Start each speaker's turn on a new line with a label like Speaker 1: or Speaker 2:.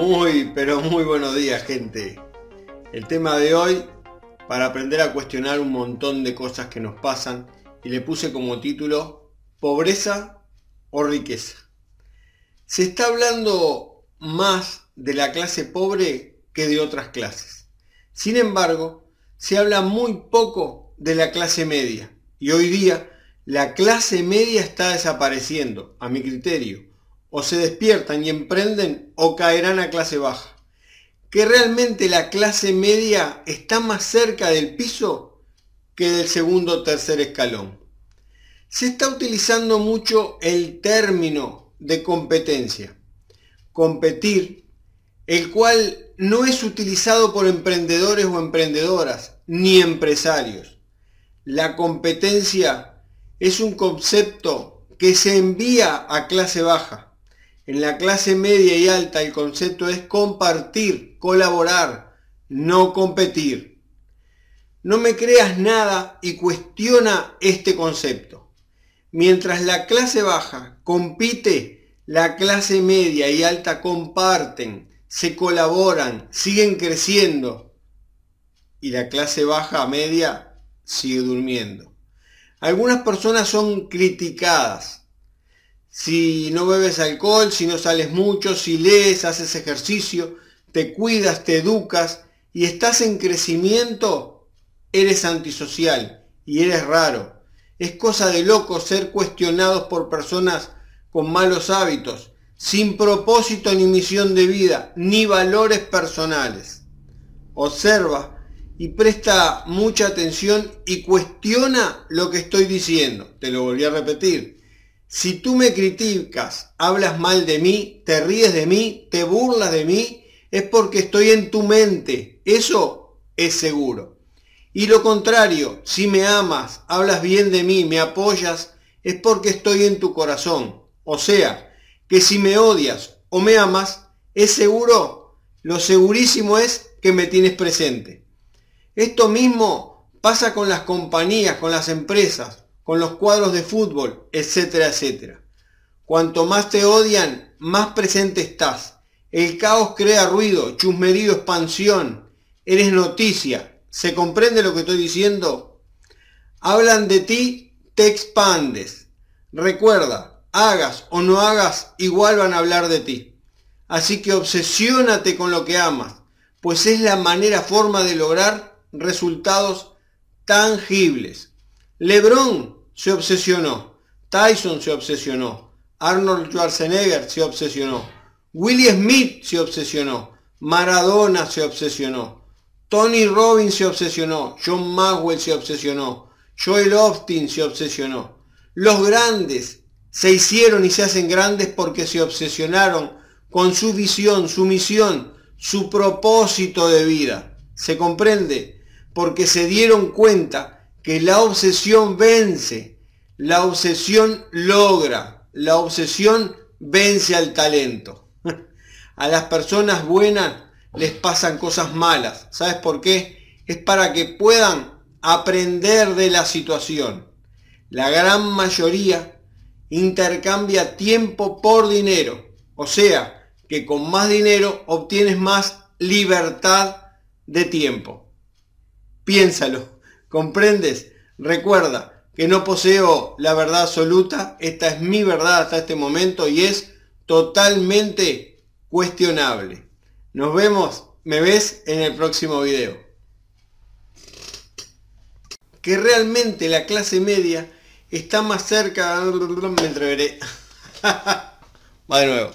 Speaker 1: Muy, pero muy buenos días, gente. El tema de hoy, para aprender a cuestionar un montón de cosas que nos pasan, y le puse como título, pobreza o riqueza. Se está hablando más de la clase pobre que de otras clases. Sin embargo, se habla muy poco de la clase media. Y hoy día la clase media está desapareciendo, a mi criterio. O se despiertan y emprenden o caerán a clase baja. Que realmente la clase media está más cerca del piso que del segundo o tercer escalón. Se está utilizando mucho el término de competencia. Competir, el cual no es utilizado por emprendedores o emprendedoras, ni empresarios. La competencia es un concepto que se envía a clase baja. En la clase media y alta el concepto es compartir, colaborar, no competir. No me creas nada y cuestiona este concepto. Mientras la clase baja compite, la clase media y alta comparten, se colaboran, siguen creciendo y la clase baja media sigue durmiendo. Algunas personas son criticadas. Si no bebes alcohol, si no sales mucho, si lees, haces ejercicio, te cuidas, te educas y estás en crecimiento, eres antisocial y eres raro. Es cosa de loco ser cuestionados por personas con malos hábitos sin propósito ni misión de vida, ni valores personales. Observa y presta mucha atención y cuestiona lo que estoy diciendo. Te lo volví a repetir. Si tú me criticas, hablas mal de mí, te ríes de mí, te burlas de mí, es porque estoy en tu mente. Eso es seguro. Y lo contrario, si me amas, hablas bien de mí, me apoyas, es porque estoy en tu corazón. O sea, que si me odias o me amas, es seguro, lo segurísimo es que me tienes presente. Esto mismo pasa con las compañías, con las empresas, con los cuadros de fútbol, etcétera, etcétera. Cuanto más te odian, más presente estás. El caos crea ruido, chusmerío, expansión. Eres noticia. ¿Se comprende lo que estoy diciendo? Hablan de ti, te expandes. Recuerda, hagas o no hagas, igual van a hablar de ti. Así que obsesiónate con lo que amas, pues es la manera, forma de lograr resultados tangibles. Lebron se obsesionó, Tyson se obsesionó, Arnold Schwarzenegger se obsesionó, Willie Smith se obsesionó, Maradona se obsesionó, Tony Robbins se obsesionó, John Maxwell se obsesionó, Joel Austin se obsesionó. Los grandes se hicieron y se hacen grandes porque se obsesionaron con su visión, su misión, su propósito de vida. ¿Se comprende? Porque se dieron cuenta que la obsesión vence, la obsesión logra, la obsesión vence al talento. A las personas buenas les pasan cosas malas. ¿Sabes por qué? Es para que puedan aprender de la situación. La gran mayoría intercambia tiempo por dinero. O sea, que con más dinero obtienes más libertad de tiempo. Piénsalo, ¿comprendes? Recuerda que no poseo la verdad absoluta, esta es mi verdad hasta este momento y es totalmente cuestionable. Nos vemos, me ves en el próximo video. Que realmente la clase media está más cerca. Me entreveré. Va de nuevo.